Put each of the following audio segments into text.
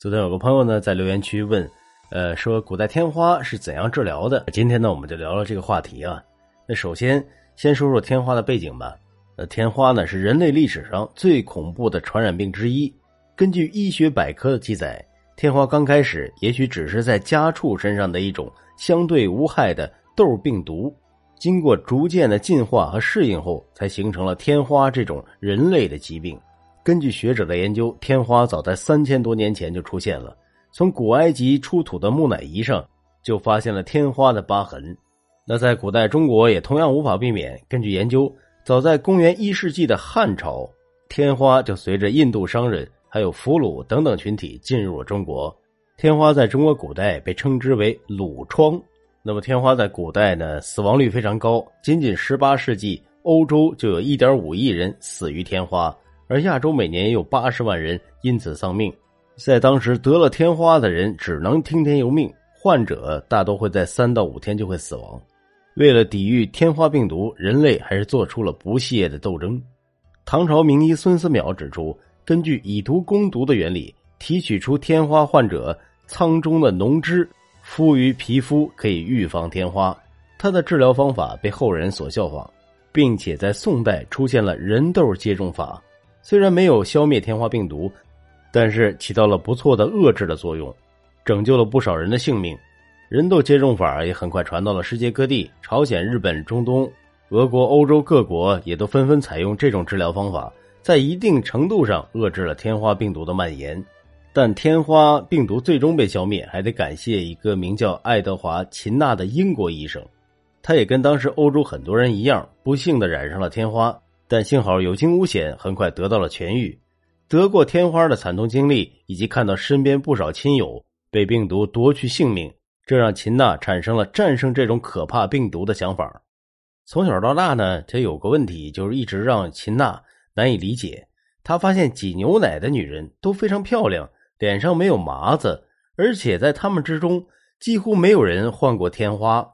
昨天有个朋友呢在留言区问，呃，说古代天花是怎样治疗的？今天呢我们就聊聊这个话题啊。那首先先说说天花的背景吧。呃，天花呢是人类历史上最恐怖的传染病之一。根据医学百科的记载，天花刚开始也许只是在家畜身上的一种相对无害的痘病毒，经过逐渐的进化和适应后，才形成了天花这种人类的疾病。根据学者的研究，天花早在三千多年前就出现了。从古埃及出土的木乃伊上就发现了天花的疤痕。那在古代中国也同样无法避免。根据研究，早在公元一世纪的汉朝，天花就随着印度商人还有俘虏等等群体进入了中国。天花在中国古代被称之为鲁疮。那么天花在古代呢，死亡率非常高，仅仅十八世纪，欧洲就有一点五亿人死于天花。而亚洲每年也有八十万人因此丧命，在当时得了天花的人只能听天由命，患者大多会在三到五天就会死亡。为了抵御天花病毒，人类还是做出了不懈的斗争。唐朝名医孙思邈指出，根据以毒攻毒的原理，提取出天花患者苍中的脓汁，敷于皮肤可以预防天花。他的治疗方法被后人所效仿，并且在宋代出现了人痘接种法。虽然没有消灭天花病毒，但是起到了不错的遏制的作用，拯救了不少人的性命。人痘接种法也很快传到了世界各地，朝鲜、日本、中东、俄国、欧洲各国也都纷纷采用这种治疗方法，在一定程度上遏制了天花病毒的蔓延。但天花病毒最终被消灭，还得感谢一个名叫爱德华·秦纳的英国医生，他也跟当时欧洲很多人一样，不幸的染上了天花。但幸好有惊无险，很快得到了痊愈。得过天花的惨痛经历，以及看到身边不少亲友被病毒夺去性命，这让秦娜产生了战胜这种可怕病毒的想法。从小到大呢，他有个问题，就是一直让秦娜难以理解。他发现挤牛奶的女人都非常漂亮，脸上没有麻子，而且在他们之中几乎没有人患过天花。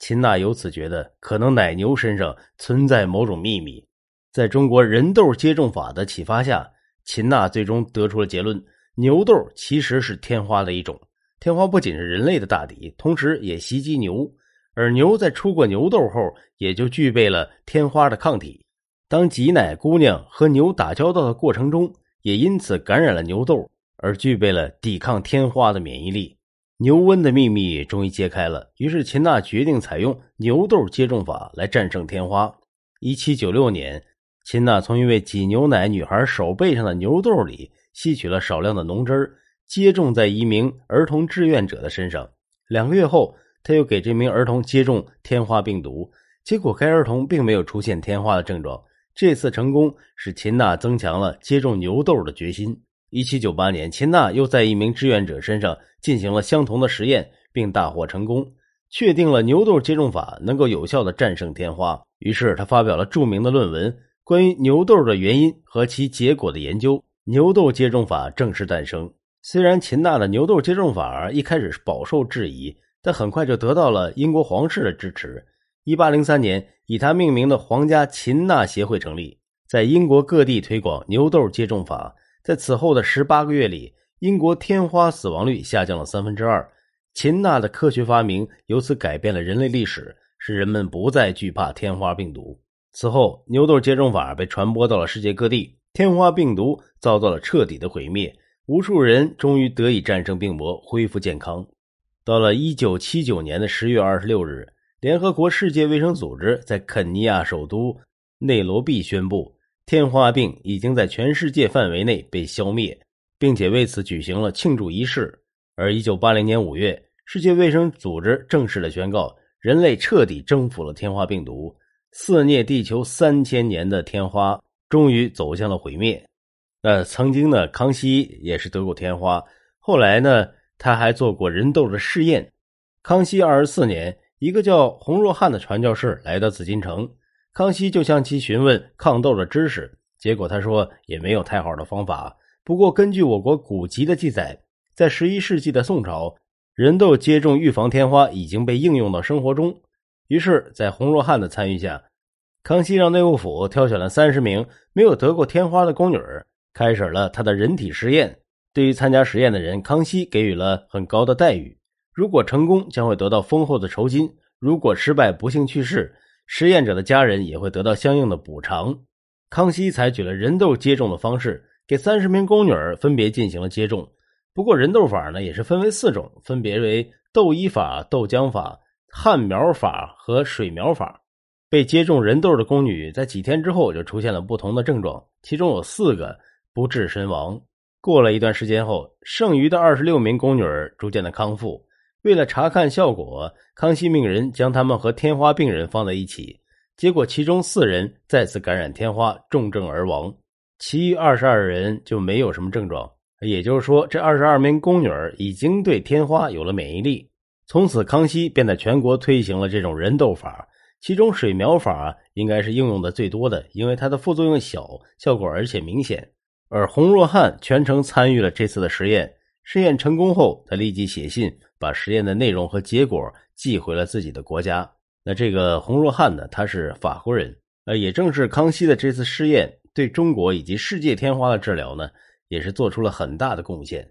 秦娜由此觉得，可能奶牛身上存在某种秘密。在中国人痘接种法的启发下，秦娜最终得出了结论：牛痘其实是天花的一种。天花不仅是人类的大敌，同时也袭击牛，而牛在出过牛痘后，也就具备了天花的抗体。当挤奶姑娘和牛打交道的过程中，也因此感染了牛痘，而具备了抵抗天花的免疫力。牛瘟的秘密终于揭开了，于是秦娜决定采用牛痘接种法来战胜天花。一七九六年。秦娜从一位挤牛奶女孩手背上的牛痘里吸取了少量的脓汁儿接种在一名儿童志愿者的身上。两个月后，他又给这名儿童接种天花病毒，结果该儿童并没有出现天花的症状。这次成功使秦娜增强了接种牛痘的决心。一七九八年，秦娜又在一名志愿者身上进行了相同的实验，并大获成功，确定了牛痘接种法能够有效的战胜天花。于是，他发表了著名的论文。关于牛痘的原因和其结果的研究，牛痘接种法正式诞生。虽然秦娜的牛痘接种法一开始是饱受质疑，但很快就得到了英国皇室的支持。一八零三年，以他命名的皇家秦娜协会成立，在英国各地推广牛痘接种法。在此后的十八个月里，英国天花死亡率下降了三分之二。秦娜的科学发明由此改变了人类历史，使人们不再惧怕天花病毒。此后，牛痘接种法被传播到了世界各地，天花病毒遭到了彻底的毁灭，无数人终于得以战胜病魔，恢复健康。到了一九七九年的十月二十六日，联合国世界卫生组织在肯尼亚首都内罗毕宣布，天花病已经在全世界范围内被消灭，并且为此举行了庆祝仪式。而一九八零年五月，世界卫生组织正式的宣告，人类彻底征服了天花病毒。肆虐地球三千年的天花终于走向了毁灭。呃曾经呢，康熙也是得过天花，后来呢，他还做过人痘的试验。康熙二十四年，一个叫洪若汉的传教士来到紫禁城，康熙就向其询问抗痘的知识，结果他说也没有太好的方法。不过，根据我国古籍的记载，在十一世纪的宋朝，人痘接种预防天花已经被应用到生活中。于是，在洪若汉的参与下，康熙让内务府挑选了三十名没有得过天花的宫女，开始了他的人体实验。对于参加实验的人，康熙给予了很高的待遇。如果成功，将会得到丰厚的酬金；如果失败，不幸去世，实验者的家人也会得到相应的补偿。康熙采取了人痘接种的方式，给三十名宫女分别进行了接种。不过，人痘法呢也是分为四种，分别为痘医法、豆浆法、旱苗法和水苗法。被接种人痘的宫女在几天之后就出现了不同的症状，其中有四个不治身亡。过了一段时间后，剩余的二十六名宫女逐渐的康复。为了查看效果，康熙命人将他们和天花病人放在一起。结果，其中四人再次感染天花，重症而亡。其余二十二人就没有什么症状。也就是说，这二十二名宫女已经对天花有了免疫力。从此，康熙便在全国推行了这种人痘法。其中，水苗法应该是应用的最多的，因为它的副作用小，效果而且明显。而洪若汉全程参与了这次的实验，实验成功后，他立即写信把实验的内容和结果寄回了自己的国家。那这个洪若汉呢，他是法国人。呃，也正是康熙的这次试验，对中国以及世界天花的治疗呢，也是做出了很大的贡献。